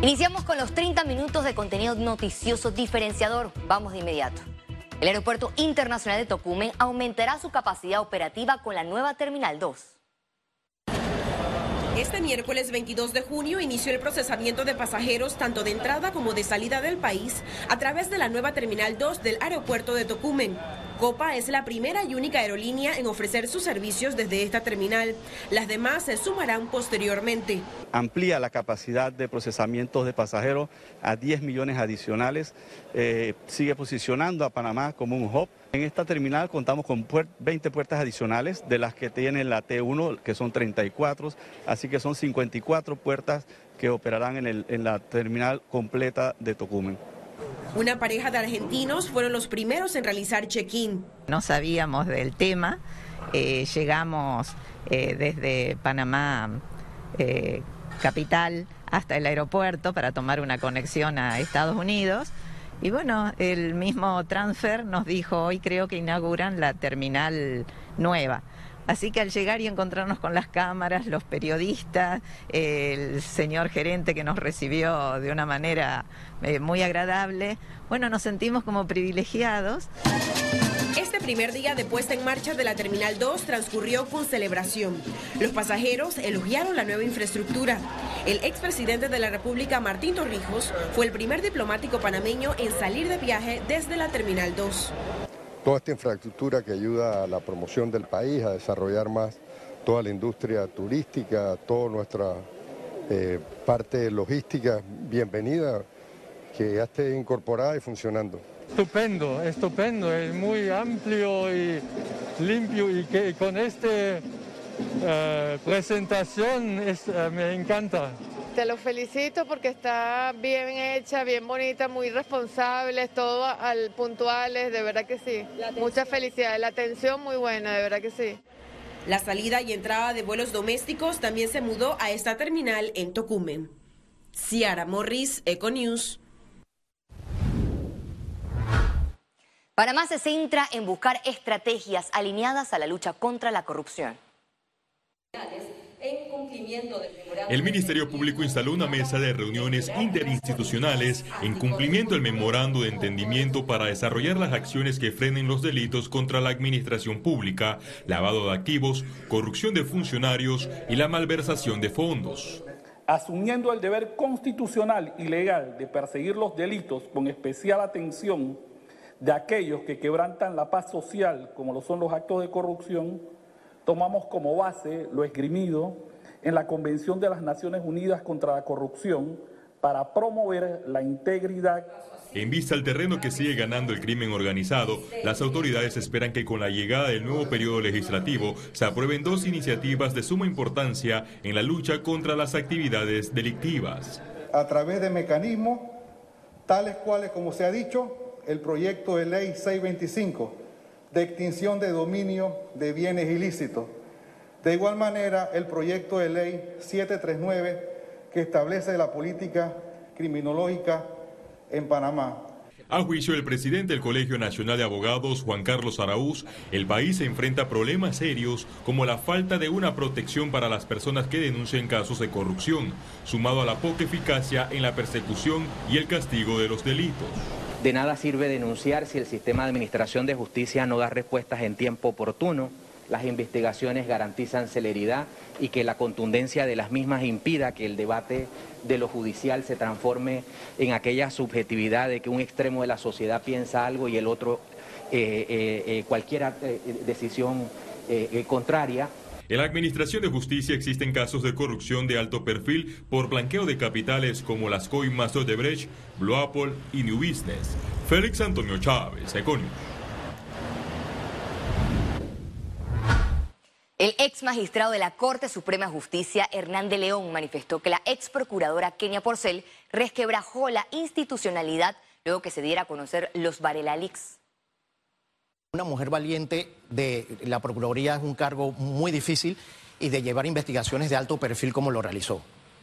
Iniciamos con los 30 minutos de contenido noticioso diferenciador. Vamos de inmediato. El Aeropuerto Internacional de Tocumen aumentará su capacidad operativa con la nueva Terminal 2. Este miércoles 22 de junio inició el procesamiento de pasajeros tanto de entrada como de salida del país a través de la nueva Terminal 2 del Aeropuerto de Tocumen. Copa es la primera y única aerolínea en ofrecer sus servicios desde esta terminal. Las demás se sumarán posteriormente. Amplía la capacidad de procesamiento de pasajeros a 10 millones adicionales. Eh, sigue posicionando a Panamá como un hub. En esta terminal contamos con 20 puertas adicionales, de las que tiene la T1, que son 34, así que son 54 puertas que operarán en la terminal completa de Tocumen. Una pareja de argentinos fueron los primeros en realizar check-in. No sabíamos del tema, eh, llegamos eh, desde Panamá eh, capital hasta el aeropuerto para tomar una conexión a Estados Unidos. Y bueno, el mismo transfer nos dijo, hoy creo que inauguran la terminal nueva. Así que al llegar y encontrarnos con las cámaras, los periodistas, el señor gerente que nos recibió de una manera eh, muy agradable, bueno, nos sentimos como privilegiados. Este primer día de puesta en marcha de la Terminal 2 transcurrió con celebración. Los pasajeros elogiaron la nueva infraestructura. El expresidente de la República, Martín Torrijos, fue el primer diplomático panameño en salir de viaje desde la Terminal 2 toda esta infraestructura que ayuda a la promoción del país, a desarrollar más toda la industria turística, toda nuestra eh, parte logística, bienvenida, que ya esté incorporada y funcionando. Estupendo, estupendo, es muy amplio y limpio y que con esta eh, presentación eh, me encanta. Te lo felicito porque está bien hecha, bien bonita, muy responsable, todo al puntuales, de verdad que sí. Muchas felicidades, la atención muy buena, de verdad que sí. La salida y entrada de vuelos domésticos también se mudó a esta terminal en Tocumen. Ciara Morris, Econews. Panamá se centra en buscar estrategias alineadas a la lucha contra la corrupción. El Ministerio Público instaló una mesa de reuniones interinstitucionales en cumplimiento del memorando de entendimiento para desarrollar las acciones que frenen los delitos contra la administración pública, lavado de activos, corrupción de funcionarios y la malversación de fondos. Asumiendo el deber constitucional y legal de perseguir los delitos con especial atención de aquellos que quebrantan la paz social, como lo son los actos de corrupción, tomamos como base lo esgrimido en la Convención de las Naciones Unidas contra la Corrupción para promover la integridad. En vista al terreno que sigue ganando el crimen organizado, las autoridades esperan que con la llegada del nuevo periodo legislativo se aprueben dos iniciativas de suma importancia en la lucha contra las actividades delictivas. A través de mecanismos tales cuales, como se ha dicho, el proyecto de ley 625 de extinción de dominio de bienes ilícitos. De igual manera, el proyecto de ley 739 que establece la política criminológica en Panamá. A juicio del presidente del Colegio Nacional de Abogados, Juan Carlos Araúz, el país se enfrenta problemas serios como la falta de una protección para las personas que denuncian casos de corrupción, sumado a la poca eficacia en la persecución y el castigo de los delitos. De nada sirve denunciar si el sistema de administración de justicia no da respuestas en tiempo oportuno, las investigaciones garantizan celeridad y que la contundencia de las mismas impida que el debate de lo judicial se transforme en aquella subjetividad de que un extremo de la sociedad piensa algo y el otro eh, eh, eh, cualquier decisión contraria. En la Administración de Justicia existen casos de corrupción de alto perfil por blanqueo de capitales como las coimas de Odebrecht, Blue Apple y New Business. Félix Antonio Chávez, Econius. El ex magistrado de la Corte Suprema de Justicia, Hernán de León, manifestó que la ex procuradora Kenia Porcel resquebrajó la institucionalidad luego que se diera a conocer los Varela una mujer valiente de la Procuraduría es un cargo muy difícil y de llevar investigaciones de alto perfil como lo realizó.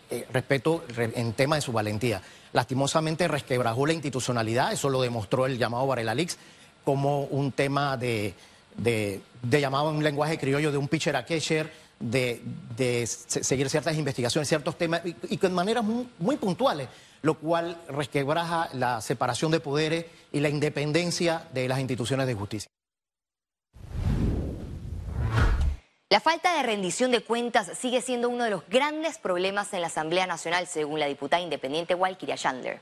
Eh, respeto en tema de su valentía. Lastimosamente resquebrajó la institucionalidad, eso lo demostró el llamado Varela Leaks, como un tema de, de, llamado en lenguaje criollo de un pitcher a catcher, de, seguir ciertas investigaciones, ciertos temas, y, y con maneras muy, puntuales, lo cual resquebraja la separación de poderes y la independencia de las instituciones de justicia. La falta de rendición de cuentas sigue siendo uno de los grandes problemas en la Asamblea Nacional, según la diputada independiente Walkiria Chandler.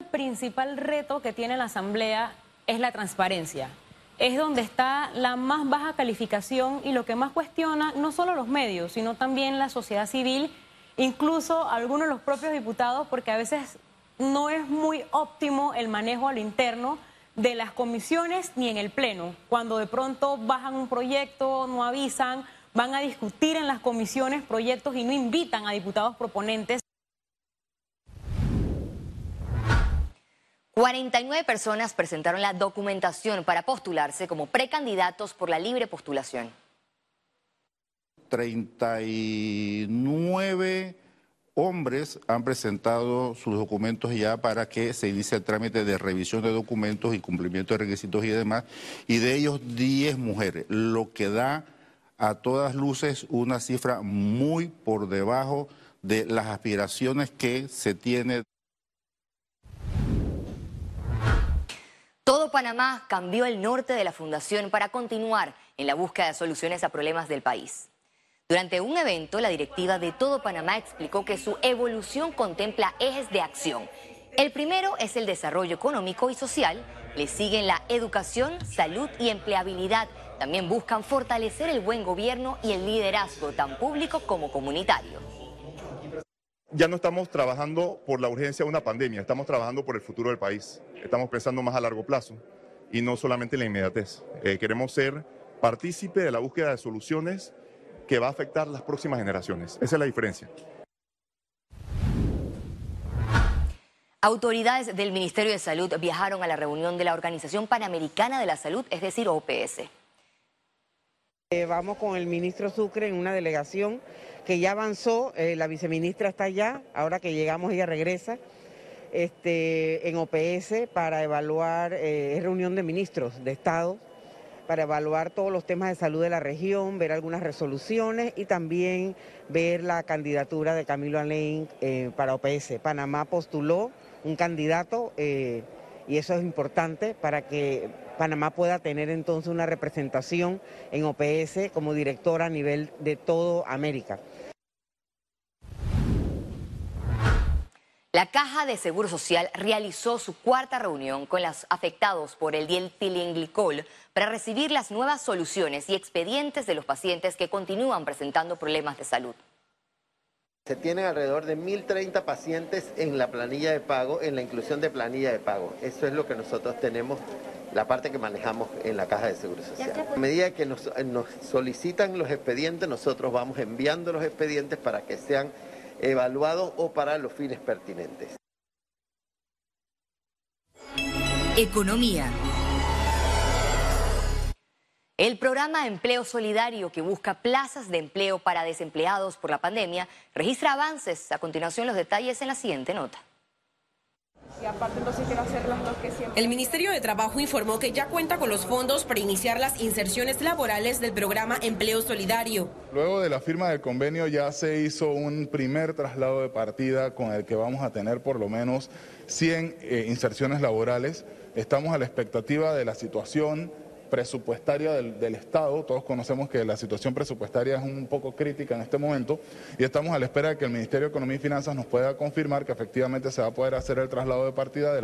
El principal reto que tiene la Asamblea es la transparencia es donde está la más baja calificación y lo que más cuestiona no solo los medios, sino también la sociedad civil, incluso algunos de los propios diputados, porque a veces no es muy óptimo el manejo a lo interno de las comisiones ni en el Pleno. Cuando de pronto bajan un proyecto, no avisan, van a discutir en las comisiones proyectos y no invitan a diputados proponentes. 49 personas presentaron la documentación para postularse como precandidatos por la libre postulación. 39 hombres han presentado sus documentos ya para que se inicie el trámite de revisión de documentos y cumplimiento de requisitos y demás, y de ellos 10 mujeres, lo que da a todas luces una cifra muy por debajo de las aspiraciones que se tiene. Todo Panamá cambió el norte de la fundación para continuar en la búsqueda de soluciones a problemas del país. Durante un evento, la directiva de Todo Panamá explicó que su evolución contempla ejes de acción. El primero es el desarrollo económico y social, le siguen la educación, salud y empleabilidad. También buscan fortalecer el buen gobierno y el liderazgo, tan público como comunitario ya no estamos trabajando por la urgencia de una pandemia, estamos trabajando por el futuro del país. Estamos pensando más a largo plazo y no solamente en la inmediatez. Eh, queremos ser partícipe de la búsqueda de soluciones que va a afectar las próximas generaciones. Esa es la diferencia. Autoridades del Ministerio de Salud viajaron a la reunión de la Organización Panamericana de la Salud, es decir, OPS. Eh, vamos con el ministro Sucre en una delegación que ya avanzó, eh, la viceministra está allá, ahora que llegamos ella regresa este, en OPS para evaluar, eh, es reunión de ministros de Estado, para evaluar todos los temas de salud de la región, ver algunas resoluciones y también ver la candidatura de Camilo Alain eh, para OPS. Panamá postuló un candidato y eso es importante para que Panamá pueda tener entonces una representación en OPS como directora a nivel de todo América. La Caja de Seguro Social realizó su cuarta reunión con los afectados por el dietilenglicol para recibir las nuevas soluciones y expedientes de los pacientes que continúan presentando problemas de salud. Se tienen alrededor de 1.030 pacientes en la planilla de pago, en la inclusión de planilla de pago. Eso es lo que nosotros tenemos, la parte que manejamos en la Caja de Seguro Social. A medida que nos, nos solicitan los expedientes, nosotros vamos enviando los expedientes para que sean evaluados o para los fines pertinentes. Economía. El programa Empleo Solidario, que busca plazas de empleo para desempleados por la pandemia, registra avances. A continuación, los detalles en la siguiente nota. El Ministerio de Trabajo informó que ya cuenta con los fondos para iniciar las inserciones laborales del programa Empleo Solidario. Luego de la firma del convenio ya se hizo un primer traslado de partida con el que vamos a tener por lo menos 100 eh, inserciones laborales. Estamos a la expectativa de la situación presupuestaria del, Estado. Todos conocemos que la situación presupuestaria es un poco crítica en este momento y estamos a la espera de que el Ministerio de Economía y Finanzas nos pueda confirmar que efectivamente se va a poder hacer el traslado de partida de,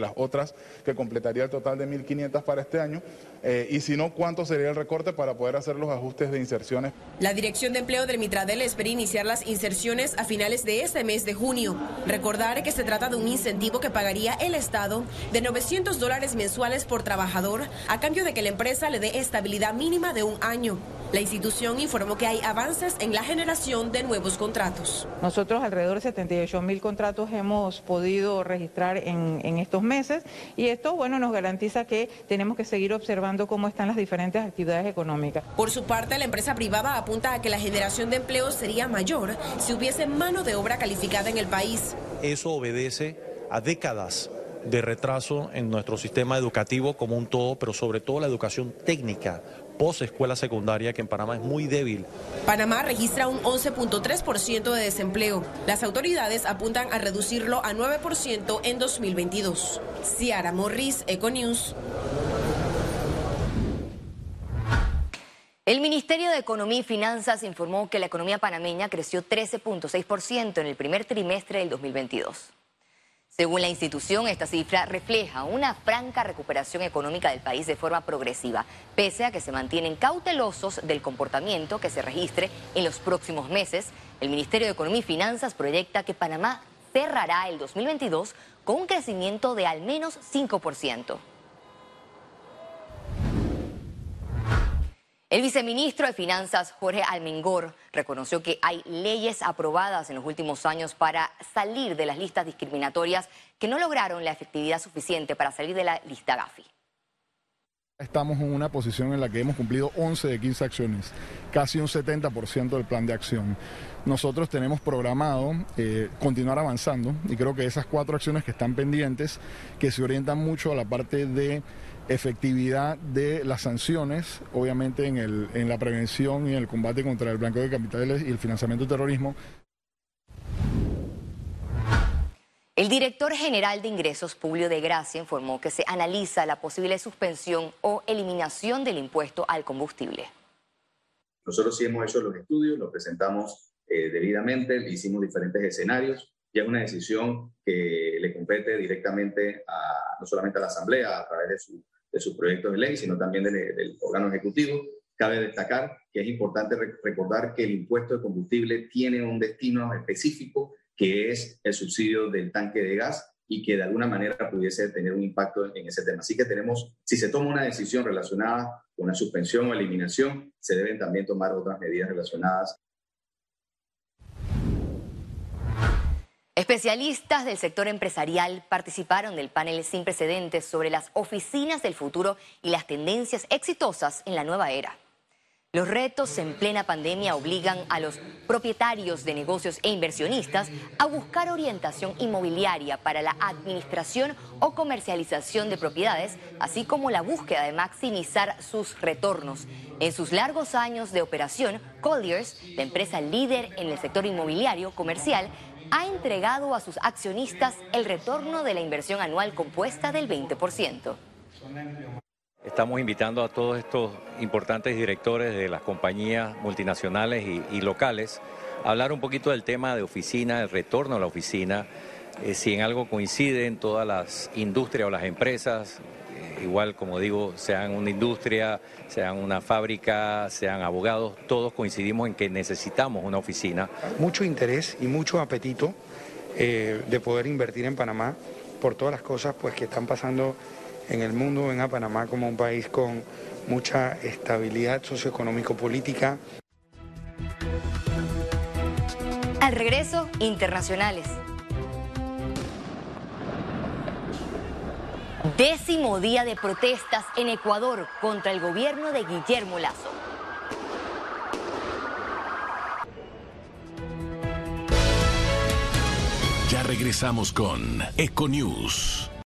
las otras que completaría el total de 1.500 para este año eh, y si no, cuánto sería el recorte para poder hacer los ajustes de inserciones. La Dirección de Empleo del Mitradel espera iniciar las inserciones a finales de este mes de junio. Recordar que se trata de un incentivo que pagaría el Estado de 900 dólares mensuales por trabajador a cambio de que la empresa le dé estabilidad mínima de un año. La institución informó que hay avances en la generación de nuevos contratos. Nosotros alrededor de 78 mil contratos hemos podido registrar en, en, estos meses y esto, bueno, nos garantiza que tenemos que seguir observando cómo están las diferentes actividades económicas. Por su parte, la empresa privada apunta a que la generación de empleo sería mayor si hubiese mano de obra calificada en el país. Eso obedece a décadas de retraso en nuestro sistema educativo como un todo, pero sobre todo la educación técnica post escuela secundaria que en Panamá es muy débil. Panamá registra un 11.3% de desempleo. Las autoridades apuntan a reducirlo a 9% en 2022. Ciara Morris, Econews. El Ministerio de Economía y Finanzas informó que la economía panameña creció 13.6% en el primer trimestre del 2022. Según la institución, esta cifra refleja una franca recuperación económica del país de forma progresiva, pese a que se mantienen cautelosos del comportamiento que se registre en los próximos meses. El Ministerio de Economía y Finanzas proyecta que Panamá cerrará el 2022 con un crecimiento de al menos 5%. El viceministro de Finanzas, Jorge Almengor, reconoció que hay leyes aprobadas en los últimos años para salir de las listas discriminatorias que no lograron la efectividad suficiente para salir de la lista GAFI. Estamos en una posición en la que hemos cumplido 11 de 15 acciones, casi un 70% del plan de acción. Nosotros tenemos programado eh, continuar avanzando y creo que esas cuatro acciones que están pendientes, que se orientan mucho a la parte de efectividad de las sanciones, obviamente en, el, en la prevención y en el combate contra el blanqueo de capitales y el financiamiento del terrorismo. El director general de ingresos, Publio de Gracia, informó que se analiza la posible suspensión o eliminación del impuesto al combustible. Nosotros sí hemos hecho los estudios, los presentamos eh, debidamente, hicimos diferentes escenarios. Ya es una decisión que le compete directamente no solamente a la Asamblea a través de su de sus proyectos de ley, sino también del, órgano ejecutivo. Cabe destacar que es importante recordar que el impuesto de combustible tiene un destino específico, que es el subsidio del tanque de gas y que de alguna manera pudiese tener un impacto en ese tema. Así que tenemos, si se toma una decisión relacionada con la suspensión o eliminación, se deben también tomar otras medidas relacionadas Especialistas del sector empresarial participaron del panel sin precedentes sobre las oficinas del futuro y las tendencias exitosas en la nueva era. Los retos en plena pandemia obligan a los propietarios de negocios e inversionistas a buscar orientación inmobiliaria para la administración o comercialización de propiedades, así como la búsqueda de maximizar sus retornos. En sus largos años de operación, Colliers, la empresa líder en el sector inmobiliario comercial, ha entregado a sus accionistas el retorno de la inversión anual compuesta del 20%. Estamos invitando a todos estos importantes directores de las compañías multinacionales y, locales a hablar un poquito del tema de oficina, el retorno a la oficina, eh, si en algo coinciden todas las industrias o las empresas, igual como digo, sean una industria, sean una fábrica, sean abogados, todos coincidimos en que necesitamos una oficina. Mucho interés y mucho apetito eh, de poder invertir en Panamá por todas las cosas pues, que están pasando en el mundo, ven a Panamá como un país con mucha estabilidad socioeconómico-política. Al regreso, internacionales. Décimo día de protestas en Ecuador contra el gobierno de Guillermo Lazo. Ya regresamos con Econews.